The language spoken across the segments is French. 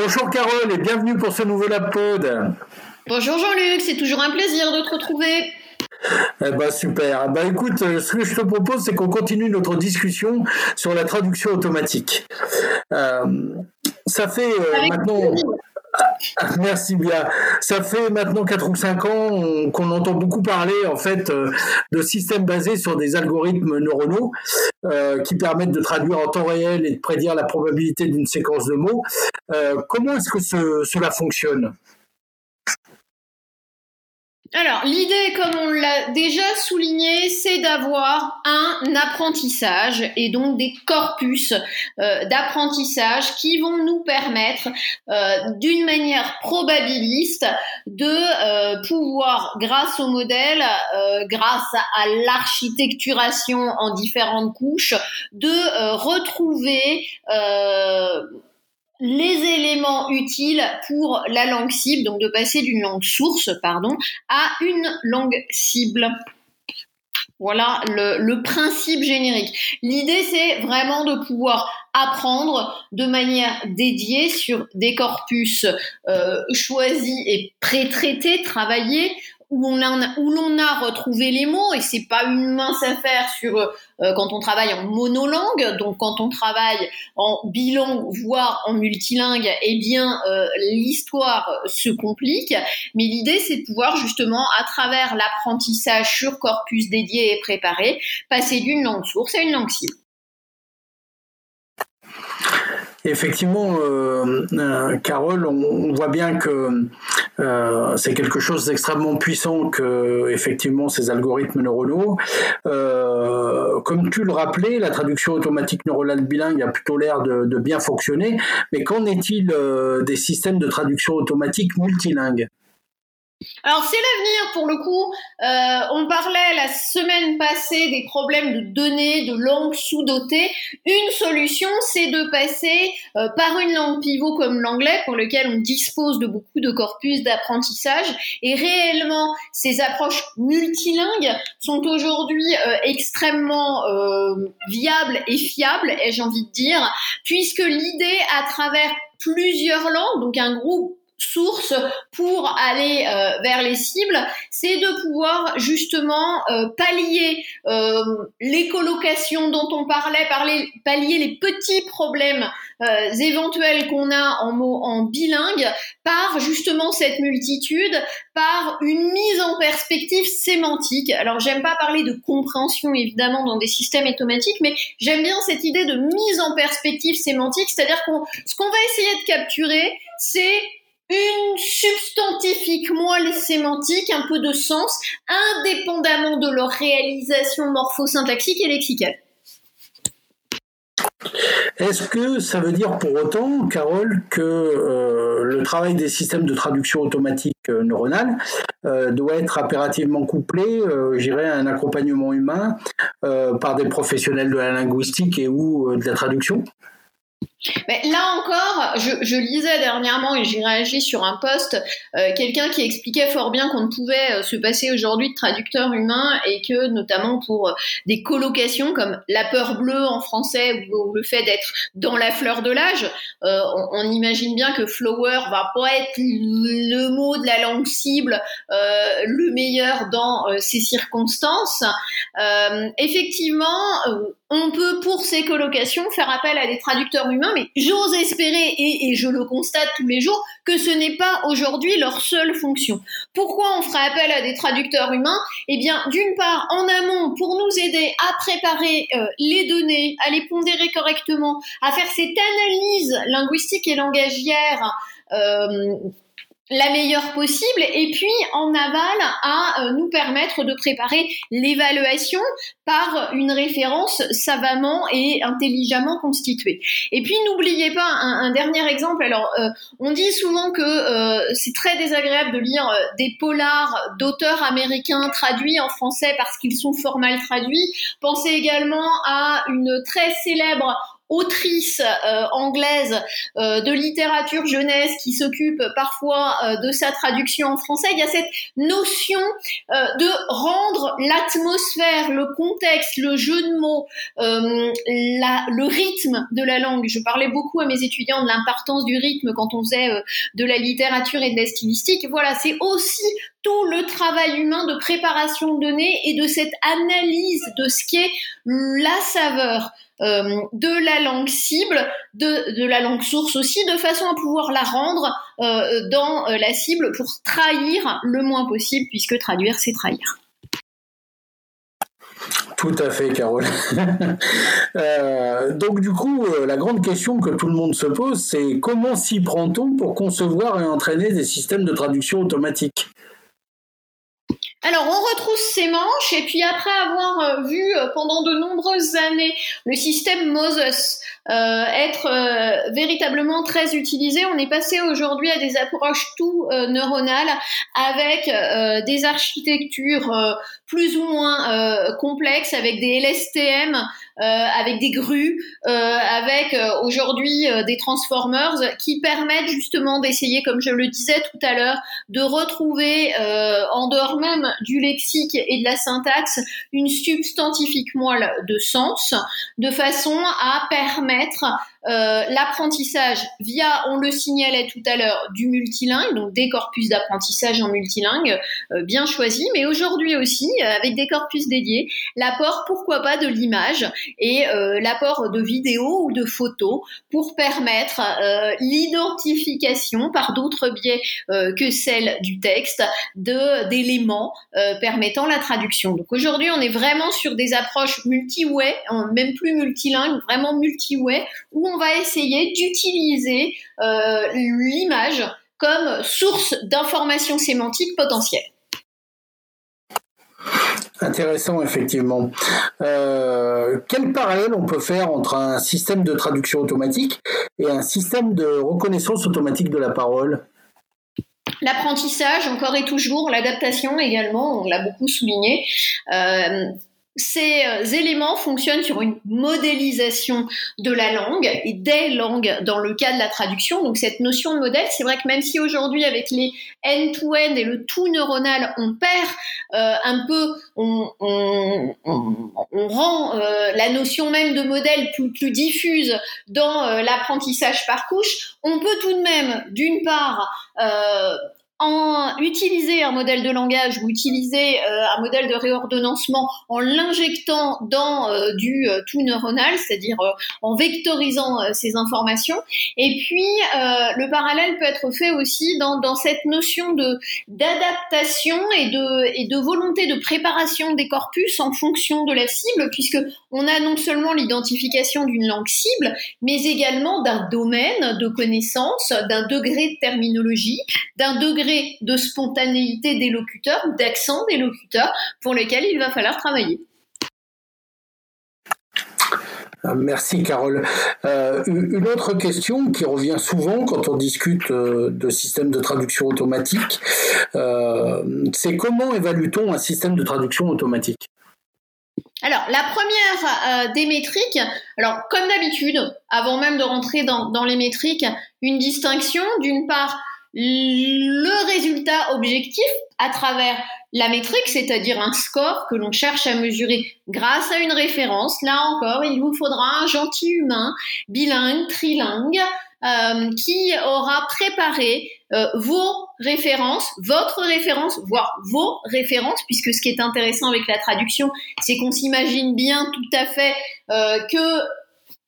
Bonjour Carole et bienvenue pour ce nouvel Pod. Bonjour Jean-Luc, c'est toujours un plaisir de te retrouver. Eh ben super. Ben écoute, euh, ce que je te propose, c'est qu'on continue notre discussion sur la traduction automatique. Euh, ça fait euh, maintenant. merci bien. Ça fait maintenant 4 ou 5 ans qu'on entend beaucoup parler en fait euh, de systèmes basés sur des algorithmes neuronaux euh, qui permettent de traduire en temps réel et de prédire la probabilité d'une séquence de mots. Euh, comment est-ce que cela fonctionne? Alors, l'idée, comme on l'a déjà souligné, c'est d'avoir un apprentissage et donc des corpus euh, d'apprentissage qui vont nous permettre, euh, d'une manière probabiliste, de euh, pouvoir, grâce au modèle, grâce à l'architecturation en différentes couches, de retrouver les éléments utiles pour la langue cible, donc de passer d'une langue source, pardon, à une langue cible. Voilà le, principe générique. L'idée, c'est vraiment de pouvoir apprendre de manière dédiée sur des corpus euh, choisis et pré-traités, travaillés, où on a, où l'on a retrouvé les mots et c'est pas une mince affaire sur euh, quand on travaille en monolangue. Donc quand on travaille en bilangue voire en multilingue eh bien euh, l'histoire se complique. Mais l'idée c'est de pouvoir justement à travers l'apprentissage sur corpus dédié et préparé passer d'une langue source à une langue cible Effectivement, euh, euh, Carole, on, voit bien que euh, c'est quelque chose d'extrêmement puissant que effectivement ces algorithmes neuronaux. comme tu le rappelais, la traduction automatique neuronale bilingue a plutôt l'air de, de, bien fonctionner. Mais qu'en est-il des systèmes de traduction automatique multilingues? Alors c'est l'avenir pour le coup. Euh, on parlait la semaine passée des problèmes de données, de langues sous-dotées. Une solution, c'est de passer euh, par une langue pivot comme l'anglais, pour lequel on dispose de beaucoup de corpus d'apprentissage. Et réellement, ces approches multilingues sont aujourd'hui euh, extrêmement viables et fiables, ai-je envie de dire, puisque l'idée à travers plusieurs langues, donc un groupe source pour aller euh, vers les cibles, c'est de pouvoir justement euh, pallier euh, les colocations dont on parlait, parler, pallier les petits problèmes éventuels qu'on a en mots en bilingue par justement cette multitude, par une mise en perspective sémantique. Alors j'aime pas parler de compréhension évidemment dans des systèmes automatiques, mais j'aime bien cette idée de mise en perspective sémantique, c'est-à-dire qu'on ce qu'on va essayer de capturer, c'est une substantifique moelle sémantique, un peu de sens, indépendamment de leur réalisation morphosyntaxique et lexicale. Est-ce que ça veut dire pour autant, Carole, que euh, le travail des systèmes de traduction automatique euh, neuronale euh, doit être impérativement couplé, j'irais, à un accompagnement humain par des professionnels de la linguistique et ou de la traduction? Mais là encore, je, je, lisais dernièrement et j'ai réagi sur un post, euh, quelqu'un qui expliquait fort bien qu'on ne pouvait euh, se passer aujourd'hui de traducteur humain et que notamment pour euh, des colocations comme la peur bleue en français ou, le fait d'être dans la fleur de l'âge, euh, on, on, imagine bien que flower va pas être le mot de la langue cible euh, le meilleur dans ces circonstances. effectivement, on peut pour ces colocations faire appel à des traducteurs humains mais j'ose espérer, et, je le constate tous les jours, que ce n'est pas aujourd'hui leur seule fonction. Pourquoi on ferait appel à des traducteurs humains? Eh bien, d'une part, en amont, pour nous aider à préparer euh, les données, à les pondérer correctement, à faire cette analyse linguistique et langagière. Euh, la meilleure possible et puis en aval à euh, nous permettre de préparer l'évaluation par une référence savamment et intelligemment constituée. Et puis n'oubliez pas un, dernier exemple. Alors euh, on dit souvent que euh, c'est très désagréable de lire des polars d'auteurs américains traduits en français parce qu'ils sont fort mal traduits. Pensez également à une très célèbre autrice anglaise de littérature jeunesse qui s'occupe parfois de sa traduction en français, il y a cette notion de rendre l'atmosphère, le contexte, le jeu de mots, la, le rythme de la langue. Je parlais beaucoup à mes étudiants de l'importance du rythme quand on faisait de la littérature et de la stylistique. Voilà, c'est aussi tout le travail humain de préparation de données et de cette analyse de ce qu'est la saveur euh, de la langue cible, de, la langue source aussi, de façon à pouvoir la rendre euh, dans euh, la cible pour trahir le moins possible, puisque traduire, c'est trahir. Tout à fait, Carole. donc du coup, la grande question que tout le monde se pose, c'est comment s'y prend-on pour concevoir et entraîner des systèmes de traduction automatique? Alors, on retrousse ses manches et puis après avoir euh, vu euh, pendant de nombreuses années le système Moses euh, être véritablement très utilisé, on est passé aujourd'hui à des approches tout neuronales avec des architectures plus ou moins complexes, avec des LSTM, avec des grues, avec aujourd'hui des transformers qui permettent justement d'essayer, comme je le disais tout à l'heure, de retrouver en dehors même du lexique et de la syntaxe une substantifique moelle de sens, de façon à permettre être euh, l'apprentissage via, on le signalait tout à l'heure, du multilingue, donc des corpus d'apprentissage en multilingue euh, bien choisis, mais aujourd'hui aussi, euh, avec des corpus dédiés, l'apport, pourquoi pas, de l'image et l'apport de vidéos ou de photos pour permettre l'identification par d'autres biais que celle du texte d'éléments permettant la traduction. Donc aujourd'hui, on est vraiment sur des approches multi-way, même plus multilingue, vraiment multi-way, où on va essayer d'utiliser euh, l'image comme source d'information sémantique potentielle. Intéressant, effectivement. Euh, quel parallèle on peut faire entre un système de traduction automatique et un système de reconnaissance automatique de la parole? L'apprentissage, encore et toujours, l'adaptation également, on l'a beaucoup souligné. Euh, ces euh, éléments fonctionnent sur une modélisation de la langue et des langues dans le cas de la traduction. Donc cette notion de modèle, c'est vrai que même si aujourd'hui avec les end-to-end et le tout neuronal, on perd euh, un peu, on, rend euh, la notion même de modèle plus, plus diffuse dans l'apprentissage par couche, on peut tout de même, d'une part, en utiliser un modèle de langage ou utiliser euh, un modèle de réordonnancement en l'injectant dans euh, du euh, tout neuronal, c'est-à-dire en vectorisant ces informations. Et puis, le parallèle peut être fait aussi dans, cette notion d'adaptation et de, volonté de préparation des corpus en fonction de la cible, puisque on a non seulement l'identification d'une langue cible, mais également d'un domaine de connaissance, d'un degré de terminologie, d'un degré de spontanéité des locuteurs d'accent des locuteurs pour lesquels il va falloir travailler. Euh, merci Carole. Euh, une autre question qui revient souvent quand on discute euh, de systèmes de traduction automatique, c'est comment évalue-t-on un système de traduction automatique? Alors, la première des métriques, alors comme d'habitude, avant même de rentrer dans, dans les métriques, une distinction d'une part le résultat objectif à travers la métrique, c'est-à-dire un score que l'on cherche à mesurer grâce à une référence. Là encore, il vous faudra un gentil humain, bilingue, trilingue, euh, qui aura préparé euh, vos références, votre référence, voire vos références, puisque ce qui est intéressant avec la traduction, c'est qu'on s'imagine bien tout à fait euh, que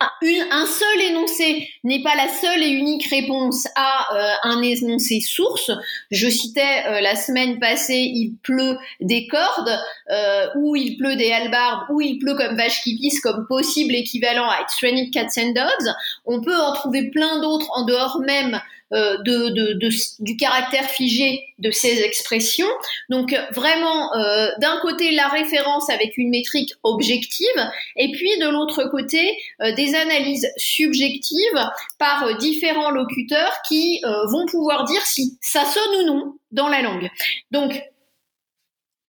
un seul énoncé n'est pas la seule et unique réponse à euh, un énoncé source. Je citais euh, la semaine passée, il pleut des cordes, euh, ou il pleut des halbardes, ou il pleut comme vache qui pisse, comme possible équivalent à It's cats and dogs. On peut en trouver plein d'autres en dehors même euh, de, de, de, du caractère figé de ces expressions. Donc vraiment, euh, d'un côté, la référence avec une métrique objective, et puis de l'autre côté, euh, des analyses subjectives par différents locuteurs qui vont pouvoir dire si ça sonne ou non dans la langue. Donc,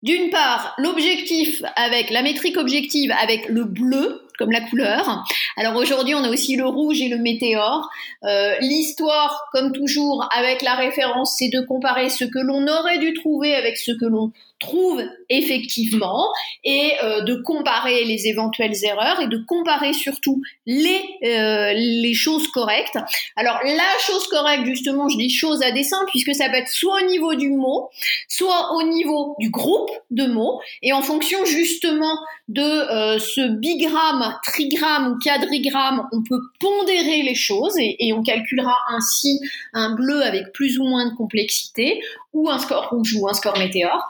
d'une part, l'objectif avec la métrique objective avec le bleu, comme la couleur. Alors aujourd'hui, on a aussi le rouge et le météore. Euh, l'histoire, comme toujours, avec la référence, c'est de comparer ce que l'on aurait dû trouver avec ce que l'on trouve effectivement et euh, de comparer les éventuelles erreurs et de comparer surtout les, euh, les choses correctes. Alors la chose correcte, justement, je dis chose à dessein puisque ça peut être soit au niveau du mot, soit au niveau du groupe de mots et en fonction justement de euh, ce bigramme, trigramme ou quadrigramme, on peut pondérer les choses et, on calculera ainsi un bleu avec plus ou moins de complexité ou un score rouge ou un score météore.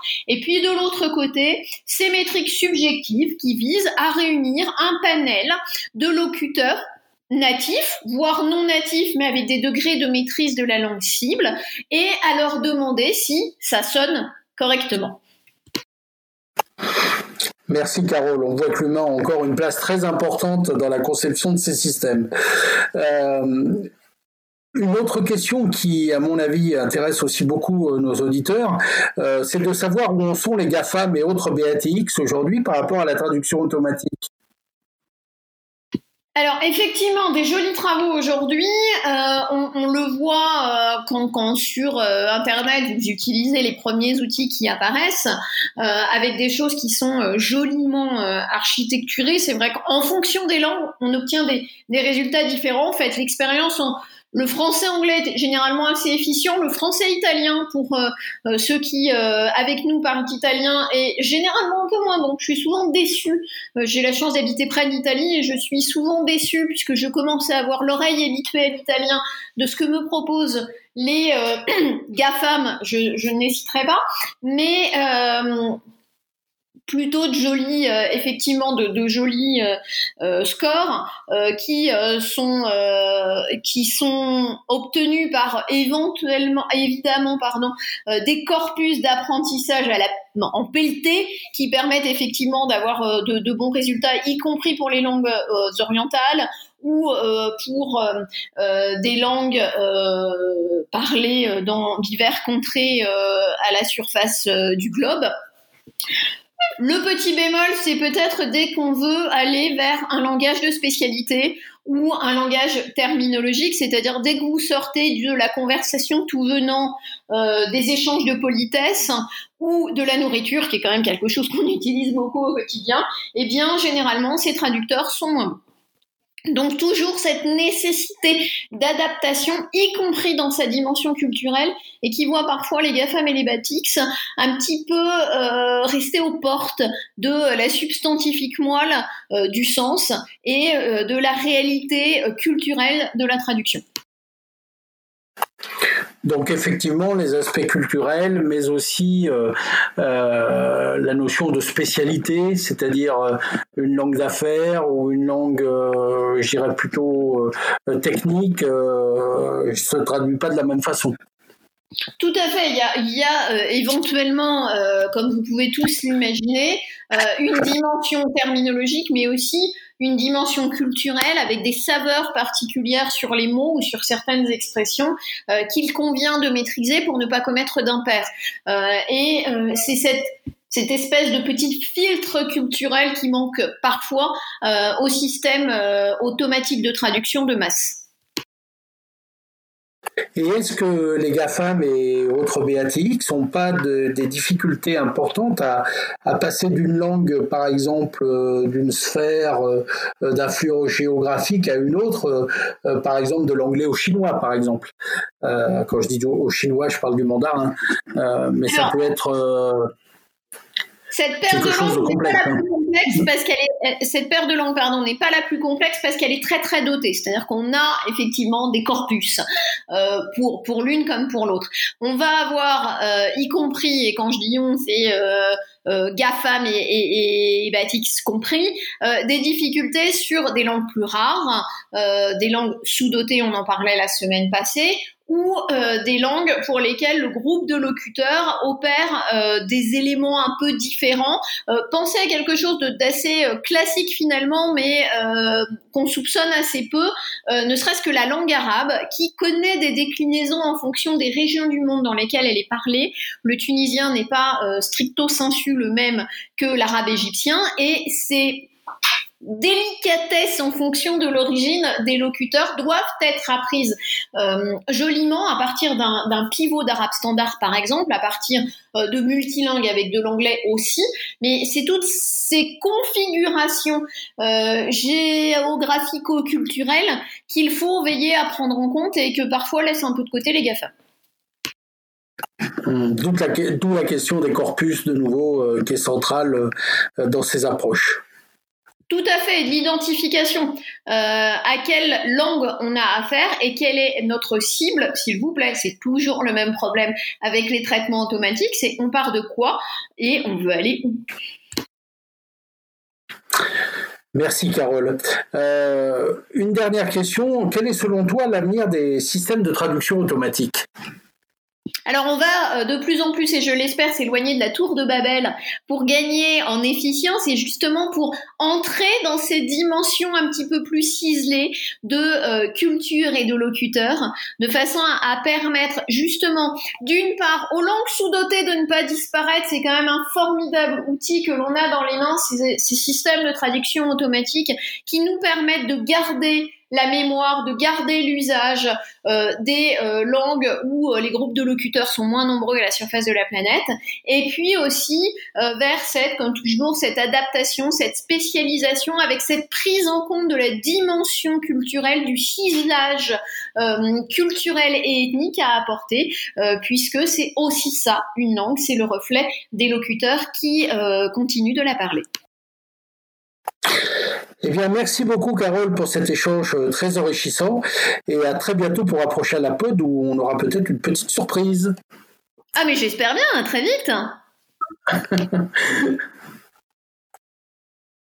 Puis de l'autre côté, ces métriques subjectives qui visent à réunir un panel de locuteurs natifs, voire non natifs, mais avec des degrés de maîtrise de la langue cible, et à leur demander si ça sonne correctement. Merci Carole. On voit que l'humain a encore une place très importante dans la conception de ces systèmes. Euh, une autre question qui, à mon avis, intéresse aussi beaucoup euh, nos auditeurs, euh, c'est de savoir où en sont les GAFAM et autres BATX aujourd'hui par rapport à la traduction automatique. Alors effectivement, des jolis travaux aujourd'hui. Euh, on, le voit quand, sur Internet vous utilisez les premiers outils qui apparaissent, avec des choses qui sont joliment architecturées. C'est vrai qu'en fonction des langues, on obtient des, des résultats différents. Faites l'expérience en le français anglais est généralement assez efficient. Le français italien, pour euh, euh, ceux qui, euh, avec nous, parlent italien, est généralement un peu moins bon. Je suis souvent déçue. J'ai la chance d'habiter près d'Italie et je suis souvent déçue puisque je commence à avoir l'oreille habituée à l'italien de ce que me proposent les GAFAM. Je, je n'hésiterai pas. Mais plutôt de jolis, euh, effectivement, de, jolis euh, euh, scores qui sont obtenus par éventuellement, évidemment, pardon, des corpus d'apprentissage en pelleté qui permettent effectivement d'avoir de, de, bons résultats, y compris pour les langues orientales ou pour des langues parlées dans divers contrées à la surface du globe. Le petit bémol, c'est peut-être dès qu'on veut aller vers un langage de spécialité ou un langage terminologique, c'est-à-dire dès que vous sortez de la conversation tout venant euh, des échanges de politesse ou de la nourriture, qui est quand même quelque chose qu'on utilise beaucoup au quotidien, eh bien généralement ces traducteurs sont. Donc toujours cette nécessité d'adaptation, y compris dans sa dimension culturelle, et qui voit parfois les GAFAM et les BATIX un petit peu euh, rester aux portes de la substantifique moelle euh, du sens et euh, de la réalité culturelle de la traduction. Donc effectivement, les aspects culturels, mais aussi euh, euh, la notion de spécialité, c'est-à-dire euh, une langue d'affaires ou une langue, je dirais plutôt technique, ne se traduit pas de la même façon. Tout à fait. Il y a, éventuellement, comme vous pouvez tous l'imaginer, une dimension terminologique, mais aussi une dimension culturelle avec des saveurs particulières sur les mots ou sur certaines expressions euh, qu'il convient de maîtriser pour ne pas commettre d'impair. Euh, et euh, c'est cette espèce de petit filtre culturel qui manque parfois au système automatique de traduction de masse. Et est-ce que les GAFAM et autres BATX n'ont pas des difficultés importantes à, passer d'une langue, par exemple, euh, d'une sphère euh, d'influence géographique à une autre, euh, par exemple de l'anglais au chinois, par exemple? Quand je dis au, chinois, je parle du mandarin, mais ça peut être cette paire de langues n'est pas la plus complexe parce qu'elle est, cette paire de langues, pardon, n'est pas la plus complexe parce qu'elle est très très dotée. C'est-à-dire qu'on a effectivement des corpus euh, pour pour l'une comme pour l'autre. On va avoir, euh, y compris, et quand je dis on, c'est euh, euh, GAFAM et, et, et Batix compris, euh, des difficultés sur des langues plus rares, euh, des langues sous-dotées, on en parlait la semaine passée, ou euh, des langues pour lesquelles le groupe de locuteurs opère euh, des éléments un peu différents. Euh, pensez à quelque chose d'assez classique finalement, mais qu'on soupçonne assez peu, ne serait-ce que la langue arabe, qui connaît des déclinaisons en fonction des régions du monde dans lesquelles elle est parlée. Le tunisien n'est pas stricto sensu le même que l'arabe égyptien, et c'est délicatesse en fonction de l'origine des locuteurs doivent être apprises euh, joliment à partir d'un pivot d'arabe standard par exemple, à partir euh, de multilingue avec de l'anglais aussi, mais c'est toutes ces configurations euh, géographico-culturelles qu'il faut veiller à prendre en compte et que parfois laissent un peu de côté les GAFA. D'où la, question des corpus de nouveau qui est centrale dans ces approches. Tout à fait, l'identification. Euh, à quelle langue on a affaire et quelle est notre cible, s'il vous plaît. C'est toujours le même problème avec les traitements automatiques, c'est on part de quoi et on veut aller où. Merci Carole. Euh, une dernière question. Quel est selon toi l'avenir des systèmes de traduction automatique? Alors on va euh, de plus en plus, et je l'espère, s'éloigner de la tour de Babel pour gagner en efficience et justement pour entrer dans ces dimensions un petit peu plus ciselées de euh, culture et de locuteur, de façon à, permettre justement, d'une part, aux langues sous-dotées de ne pas disparaître. C'est quand même un formidable outil que l'on a dans les mains, ces systèmes de traduction automatique qui nous permettent de garder la mémoire, de garder l'usage euh, des euh, langues où euh, les groupes de locuteurs sont moins nombreux à la surface de la planète, et puis aussi vers cette, comme toujours, cette adaptation, cette spécialisation avec cette prise en compte de la dimension culturelle, du ciselage culturel et ethnique à apporter, puisque c'est aussi ça, une langue, c'est le reflet des locuteurs qui continuent de la parler. Eh bien, merci beaucoup, Carole, pour cet échange euh, très enrichissant. Et à très bientôt pour approcher à la pod où on aura peut-être une petite surprise. Ah, mais j'espère bien, à très vite.